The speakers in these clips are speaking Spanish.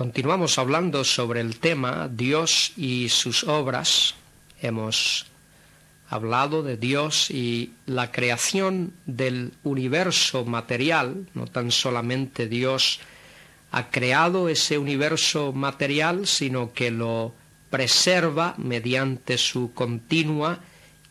Continuamos hablando sobre el tema Dios y sus obras. Hemos hablado de Dios y la creación del universo material, no tan solamente Dios ha creado ese universo material, sino que lo preserva mediante su continua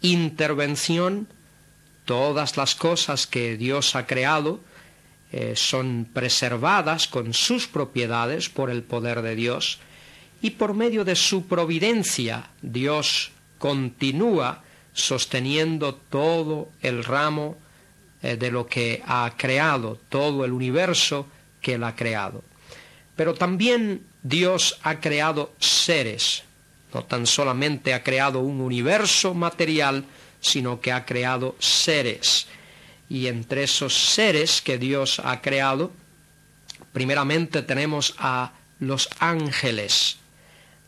intervención. Todas las cosas que Dios ha creado eh, son preservadas con sus propiedades por el poder de Dios y por medio de su providencia Dios continúa sosteniendo todo el ramo eh, de lo que ha creado, todo el universo que él ha creado. Pero también Dios ha creado seres, no tan solamente ha creado un universo material, sino que ha creado seres y entre esos seres que Dios ha creado, primeramente tenemos a los ángeles.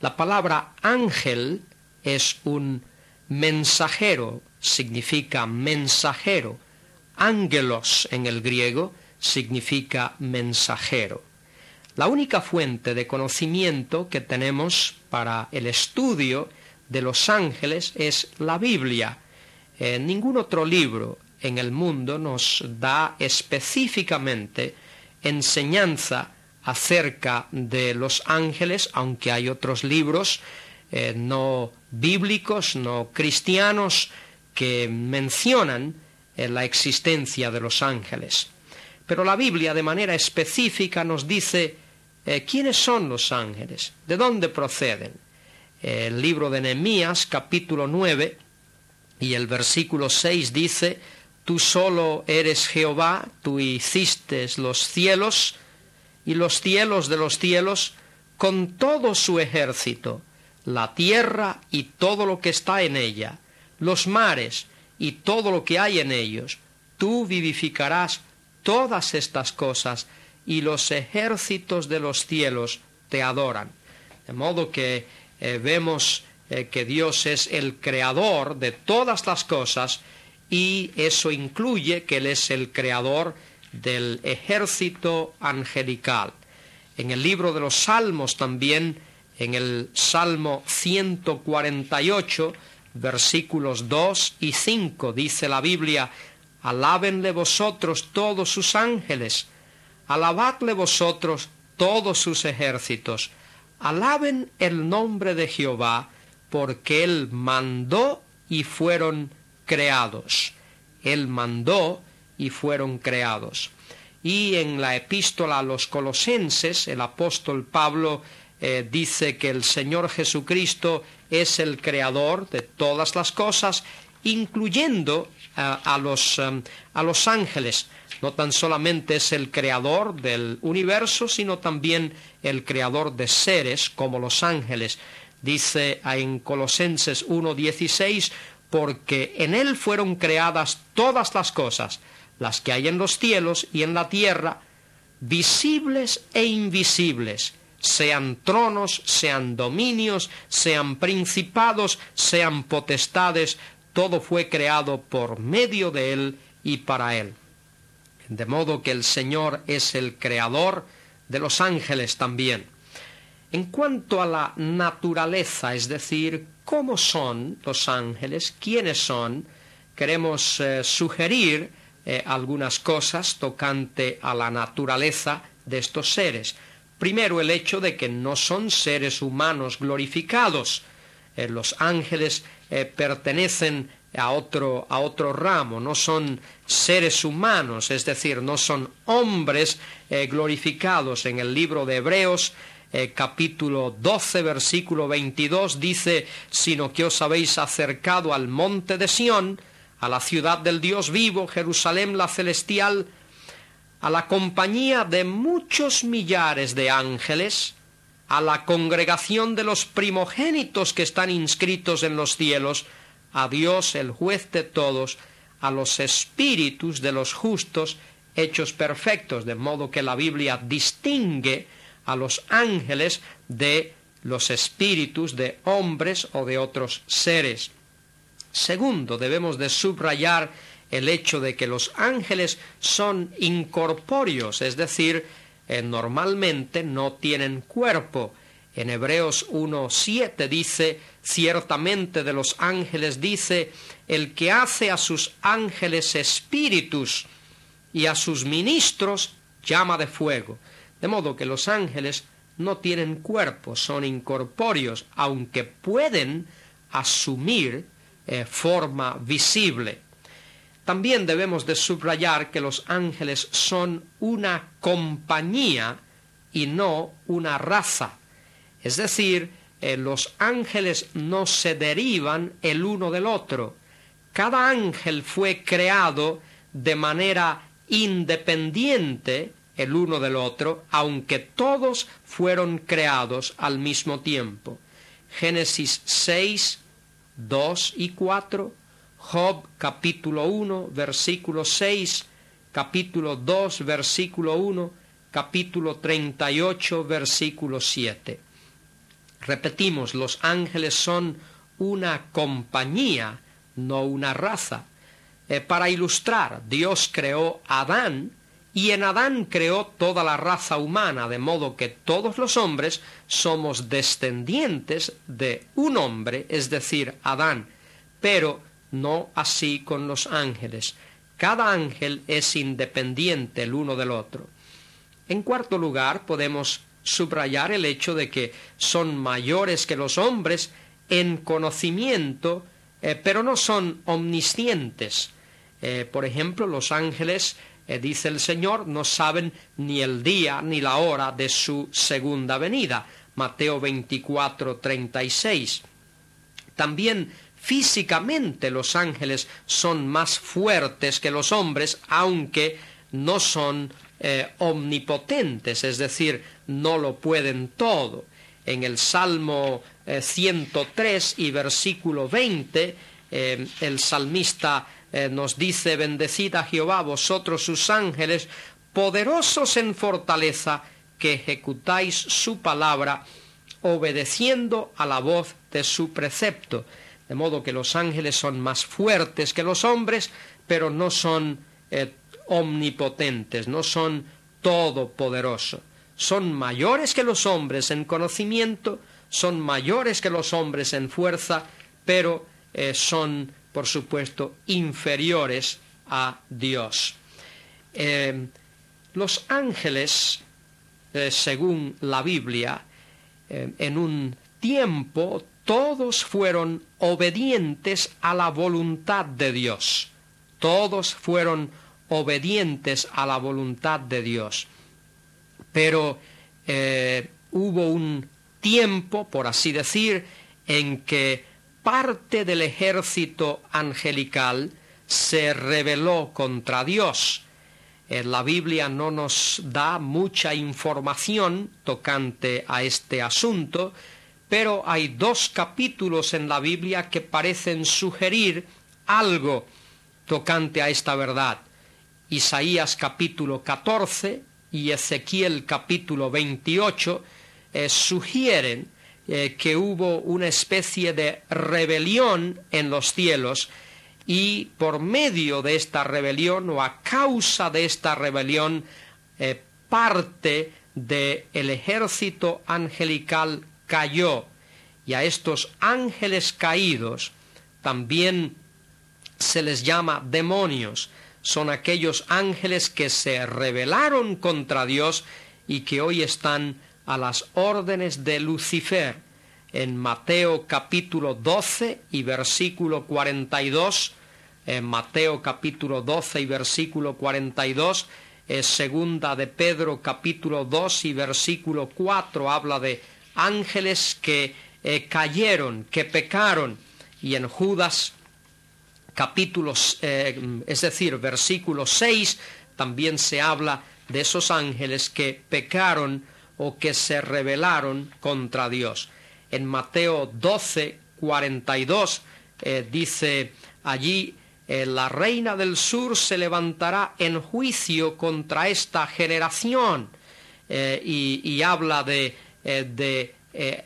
La palabra ángel es un mensajero, significa mensajero. Ángelos en el griego significa mensajero. La única fuente de conocimiento que tenemos para el estudio de los ángeles es la Biblia. En ningún otro libro en el mundo nos da específicamente enseñanza acerca de los ángeles, aunque hay otros libros eh, no bíblicos, no cristianos, que mencionan eh, la existencia de los ángeles. Pero la Biblia de manera específica nos dice eh, quiénes son los ángeles, de dónde proceden. El libro de Nehemías, capítulo 9, y el versículo 6 dice, Tú solo eres Jehová, tú hiciste los cielos y los cielos de los cielos con todo su ejército, la tierra y todo lo que está en ella, los mares y todo lo que hay en ellos. Tú vivificarás todas estas cosas y los ejércitos de los cielos te adoran. De modo que eh, vemos eh, que Dios es el creador de todas las cosas y eso incluye que Él es el creador del ejército angelical. En el libro de los Salmos también, en el Salmo 148, versículos 2 y 5, dice la Biblia, Alábenle vosotros todos sus ángeles, alabadle vosotros todos sus ejércitos, alaben el nombre de Jehová, porque Él mandó y fueron creados. Él mandó y fueron creados. Y en la epístola a los colosenses, el apóstol Pablo eh, dice que el Señor Jesucristo es el creador de todas las cosas, incluyendo eh, a, los, eh, a los ángeles. No tan solamente es el creador del universo, sino también el creador de seres como los ángeles. Dice en Colosenses 1.16, porque en él fueron creadas todas las cosas, las que hay en los cielos y en la tierra, visibles e invisibles, sean tronos, sean dominios, sean principados, sean potestades, todo fue creado por medio de él y para él. De modo que el Señor es el creador de los ángeles también. En cuanto a la naturaleza, es decir, cómo son los ángeles, quiénes son, queremos eh, sugerir eh, algunas cosas tocante a la naturaleza de estos seres. Primero, el hecho de que no son seres humanos glorificados. Eh, los ángeles pertenecen a otro, a otro ramo, no son seres humanos, es decir, no son hombres glorificados. En el libro de Hebreos eh, capítulo 12, versículo 22, dice, sino que os habéis acercado al monte de Sión, a la ciudad del Dios vivo, Jerusalén la celestial, a la compañía de muchos millares de ángeles, a la congregación de los primogénitos que están inscritos en los cielos, a Dios el juez de todos, a los espíritus de los justos hechos perfectos, de modo que la Biblia distingue a los ángeles de los espíritus de hombres o de otros seres. Segundo, debemos de subrayar el hecho de que los ángeles son incorpóreos, es decir, eh, normalmente no tienen cuerpo. En Hebreos 1.7 dice, ciertamente de los ángeles dice, el que hace a sus ángeles espíritus y a sus ministros llama de fuego. De modo que los ángeles no tienen cuerpo, son incorpóreos, aunque pueden asumir eh, forma visible. También debemos de subrayar que los ángeles son una compañía y no una raza. Es decir, eh, los ángeles no se derivan el uno del otro. Cada ángel fue creado de manera independiente el uno del otro, aunque todos fueron creados al mismo tiempo. Génesis 6, 2 y 4, Job capítulo 1, versículo 6, capítulo 2, versículo 1, capítulo 38, versículo 7. Repetimos, los ángeles son una compañía, no una raza. Eh, para ilustrar, Dios creó a Adán y en Adán creó toda la raza humana, de modo que todos los hombres somos descendientes de un hombre, es decir, Adán, pero no así con los ángeles. Cada ángel es independiente el uno del otro. En cuarto lugar, podemos subrayar el hecho de que son mayores que los hombres en conocimiento, eh, pero no son omniscientes. Eh, por ejemplo, los ángeles eh, dice el Señor, no saben ni el día ni la hora de su segunda venida. Mateo 24, 36. También físicamente los ángeles son más fuertes que los hombres, aunque no son eh, omnipotentes, es decir, no lo pueden todo. En el Salmo 103 eh, y versículo 20, el salmista eh, nos dice, bendecid a Jehová vosotros sus ángeles, poderosos en fortaleza, que ejecutáis su palabra, obedeciendo a la voz de su precepto. De modo que los ángeles son más fuertes que los hombres, pero no son eh, omnipotentes, no son todopoderosos. Son mayores que los hombres en conocimiento, son mayores que los hombres en fuerza, pero eh, son por supuesto, inferiores a Dios. Eh, los ángeles, eh, según la Biblia, eh, en un tiempo todos fueron obedientes a la voluntad de Dios. Todos fueron obedientes a la voluntad de Dios. Pero hubo un tiempo, por así decir, en que parte del ejército angelical se rebeló contra Dios. la Biblia no nos da mucha información tocante a este asunto, pero hay dos capítulos en la Biblia que parecen sugerir algo tocante a esta verdad. Isaías capítulo 14 y Ezequiel capítulo 28 eh, sugieren eh, que hubo una especie de rebelión en los cielos y por medio de esta rebelión o a causa de esta rebelión eh, parte del el ejército angelical cayó y a estos ángeles caídos también se les llama demonios. Son aquellos ángeles que se rebelaron contra Dios y que hoy están a las órdenes de Lucifer en Mateo capítulo 12 y versículo 42, en Mateo capítulo 12 y versículo 42, es segunda de Pedro capítulo 2 y versículo 4 habla de ángeles que eh, cayeron, que pecaron, y en Judas capítulos, eh, es decir, versículo 6, también se habla de esos ángeles que pecaron o que se rebelaron contra Dios. En Mateo 12, 42 eh, dice allí, eh, la reina del sur se levantará en juicio contra esta generación eh, y, habla de, de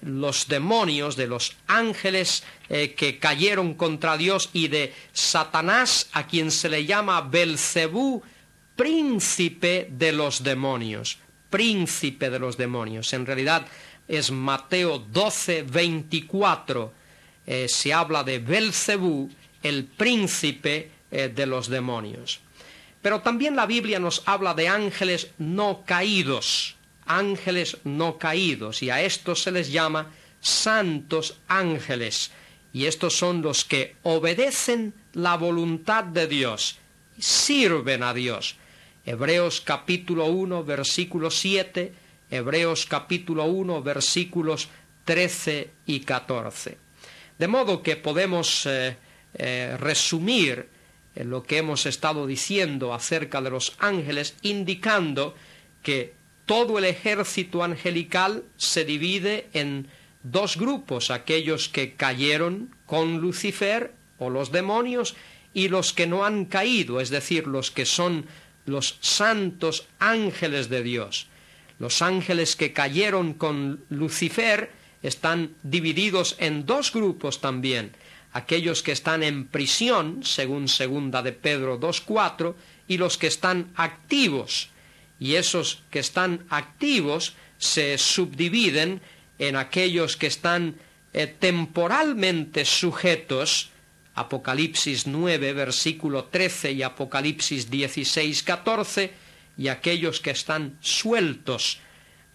los demonios, de los ángeles que cayeron contra Dios y de Satanás, a quien se le llama Belcebú, príncipe de los demonios, príncipe de los demonios. En realidad es Mateo 12, 24. Eh, se habla de Belcebú, el príncipe eh, de los demonios. Pero también la Biblia nos habla de ángeles no caídos, ángeles no caídos, y a estos se les llama santos ángeles, y estos son los que obedecen la voluntad de Dios, sirven a Dios. Hebreos capítulo 1, versículo 7, Hebreos capítulo 1, versículos 13 y 14. De modo que podemos eh, eh, resumir eh, lo que hemos estado diciendo acerca de los ángeles, indicando que todo el ejército angelical se divide en dos grupos, aquellos que cayeron con Lucifer o los demonios y los que no han caído, es decir, los que son los santos ángeles de Dios. Los ángeles que cayeron con Lucifer están divididos en dos grupos también, aquellos que están en prisión, según segunda de Pedro 2.4, y los que están activos. Y esos que están activos se subdividen en aquellos que están eh, temporalmente sujetos Apocalipsis 9, versículo 13 y Apocalipsis 16, 14, y aquellos que están sueltos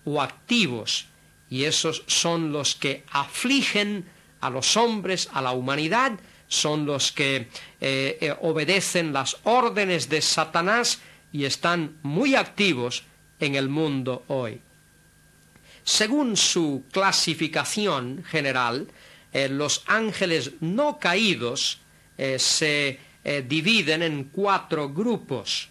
o activos, y esos son los que afligen a los hombres, a la humanidad, son los que eh, eh, obedecen las órdenes de Satanás y están muy activos en el mundo hoy. Según su clasificación general, eh, los ángeles no caídos eh, se eh, dividen en cuatro grupos.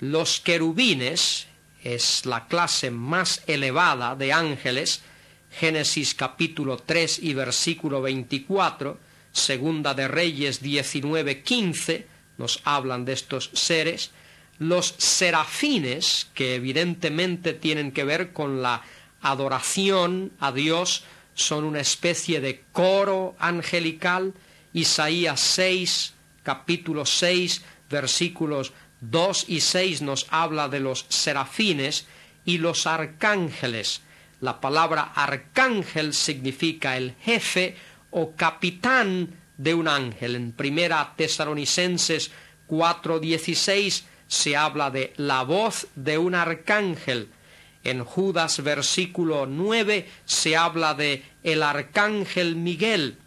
Los querubines es la clase más elevada de ángeles, Génesis capítulo 3 y versículo 24, Segunda de Reyes 19, 15, nos hablan de estos seres, los serafines, que evidentemente tienen que ver con la adoración a Dios, son una especie de coro angelical. Isaías 6, capítulo 6, versículos 2 y 6 nos habla de los serafines y los arcángeles. La palabra arcángel significa el jefe o capitán de un ángel. En primera Tesalonicenses 4:16 se habla de la voz de un arcángel. En Judas versículo 9 se habla de el arcángel Miguel.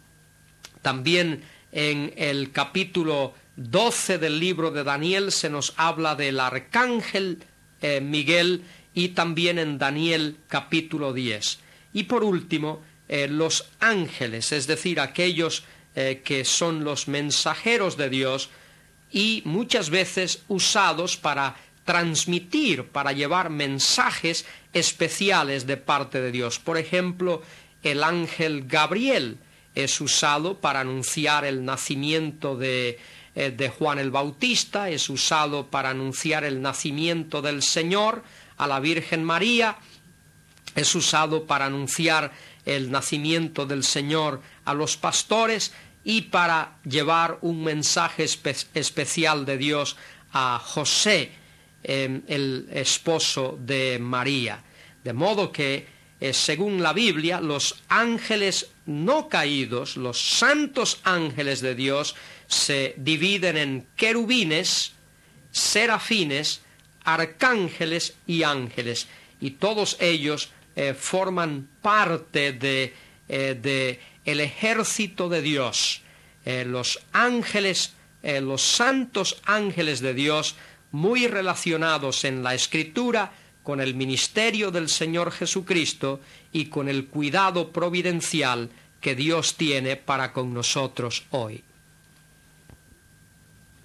También en el capítulo 12 del libro de Daniel se nos habla del arcángel eh, Miguel y también en Daniel capítulo 10. Y por último, eh, los ángeles, es decir, aquellos eh, que son los mensajeros de Dios y muchas veces usados para transmitir, para llevar mensajes especiales de parte de Dios. Por ejemplo, el ángel Gabriel es usado para anunciar el nacimiento de, eh, de Juan el Bautista, es usado para anunciar el nacimiento del Señor a la Virgen María, es usado para anunciar el nacimiento del Señor a los pastores y para llevar un mensaje especial de Dios a José, Em, el esposo de María. De modo que, eh, según la Biblia, los ángeles no caídos, los santos ángeles de Dios, se dividen en querubines, serafines, arcángeles y ángeles, y todos ellos eh, forman parte de, eh, de, el ejército de Dios. los ángeles, los santos ángeles de Dios muy relacionados en la Escritura con el ministerio del Señor Jesucristo y con el cuidado providencial que Dios tiene para con nosotros hoy.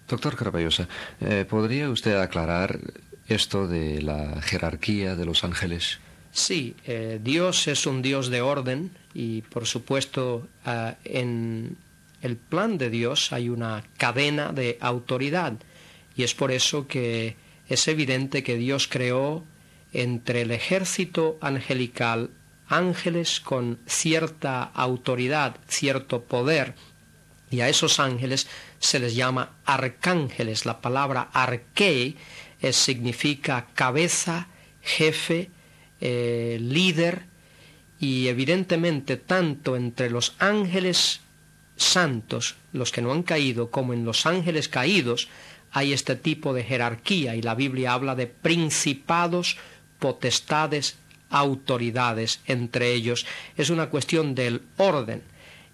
Doctor Caraballosa, eh, ¿podría usted aclarar esto de la jerarquía de los ángeles? Sí, eh, Dios es un Dios de orden y por supuesto ah, en el plan de Dios hay una cadena de autoridad y es por eso que es evidente que Dios creó entre el ejército angelical ángeles con cierta autoridad, cierto poder, y a esos ángeles se les llama arcángeles. La palabra arqué significa cabeza, jefe, eh, líder, y evidentemente tanto entre los ángeles santos, los que no han caído, como en los ángeles caídos, hay este tipo de jerarquía y la Biblia habla de principados, potestades, autoridades entre ellos. Es una cuestión del orden.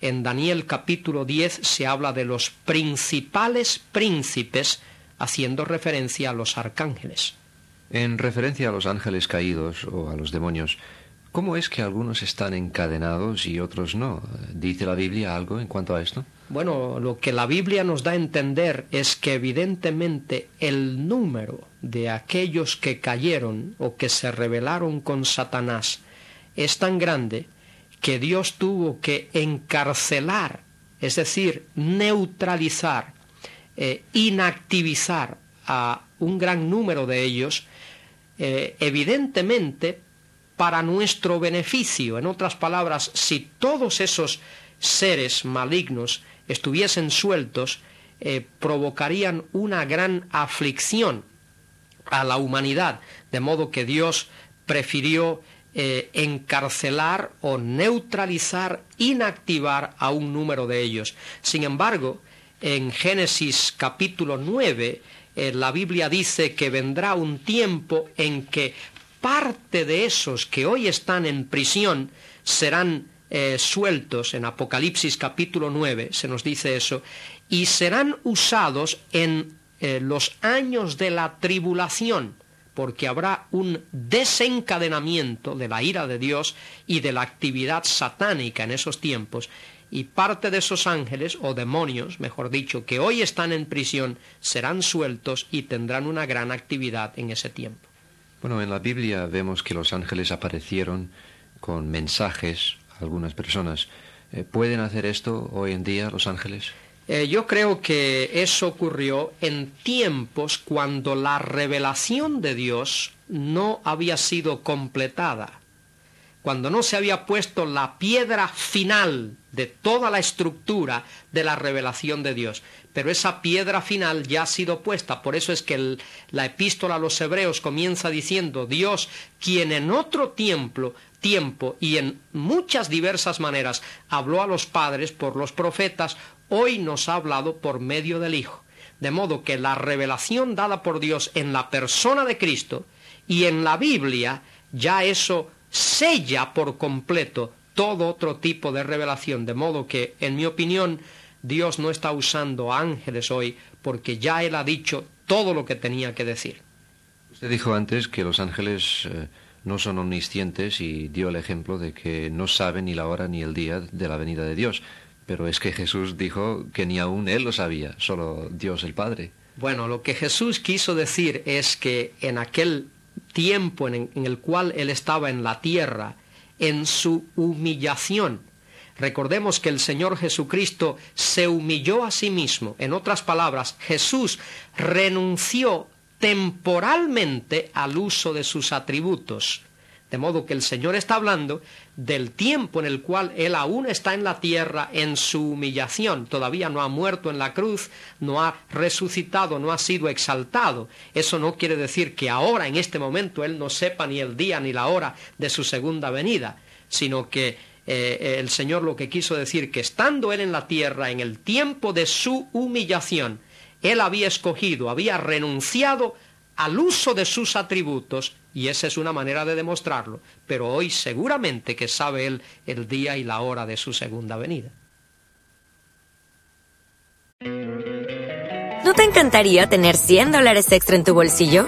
En Daniel capítulo 10 se habla de los principales príncipes, haciendo referencia a los arcángeles. En referencia a los ángeles caídos o a los demonios, ¿Cómo es que algunos están encadenados y otros no? ¿Dice la Biblia algo en cuanto a esto? Bueno, lo que la Biblia nos da a entender es que evidentemente el número de aquellos que cayeron o que se rebelaron con Satanás es tan grande que Dios tuvo que encarcelar, es decir, neutralizar, eh, inactivizar a un gran número de ellos, eh, evidentemente para nuestro beneficio. En otras palabras, si todos esos seres malignos estuviesen sueltos, eh, provocarían una gran aflicción a la humanidad, de modo que Dios prefirió eh, encarcelar o neutralizar, inactivar a un número de ellos. Sin embargo, en Génesis capítulo 9, eh, la Biblia dice que vendrá un tiempo en que parte de esos que hoy están en prisión serán eh, sueltos en Apocalipsis capítulo 9, se nos dice eso, y serán usados en eh, los años de la tribulación, porque habrá un desencadenamiento de la ira de Dios y de la actividad satánica en esos tiempos, y parte de esos ángeles, o demonios, mejor dicho, que hoy están en prisión, serán sueltos y tendrán una gran actividad en ese tiempo. Bueno, en la Biblia vemos que los ángeles aparecieron con mensajes algunas personas. Eh, ¿Pueden hacer esto hoy en día los ángeles? Eh, yo creo que eso ocurrió en tiempos cuando la revelación de Dios no había sido completada, cuando no se había puesto la piedra final de toda la estructura de la revelación de Dios pero esa piedra final ya ha sido puesta. Por eso es que la epístola a los hebreos comienza diciendo, Dios, quien en otro tiempo, tiempo y en muchas diversas maneras habló a los padres por los profetas, hoy nos ha hablado por medio del Hijo. De modo que la revelación dada por Dios en la persona de Cristo y en la Biblia, ya eso sella por completo todo otro tipo de revelación. De modo que, en mi opinión, Dios no está usando ángeles hoy porque ya Él ha dicho todo lo que tenía que decir. Usted dijo antes que los ángeles eh, no son omniscientes y dio el ejemplo de que no saben ni la hora ni el día de la venida de Dios. Pero es que Jesús dijo que ni aún Él lo sabía, solo Dios el Padre. Bueno, lo que Jesús quiso decir es que en aquel tiempo en el cual Él estaba en la tierra, en su humillación, Recordemos que el Señor Jesucristo se humilló a sí mismo. En otras palabras, Jesús renunció temporalmente al uso de sus atributos. De modo que el Señor está hablando del tiempo en el cual Él aún está en la tierra en su humillación. Todavía no ha muerto en la cruz, no ha resucitado, no ha sido exaltado. Eso no quiere decir que ahora, en este momento, Él no sepa ni el día ni la hora de su segunda venida, sino que eh, el Señor lo que quiso decir que estando Él en la tierra en el tiempo de su humillación, Él había escogido, había renunciado al uso de sus atributos, y esa es una manera de demostrarlo, pero hoy seguramente que sabe Él el día y la hora de su segunda venida. ¿No te encantaría tener 100 dólares extra en tu bolsillo?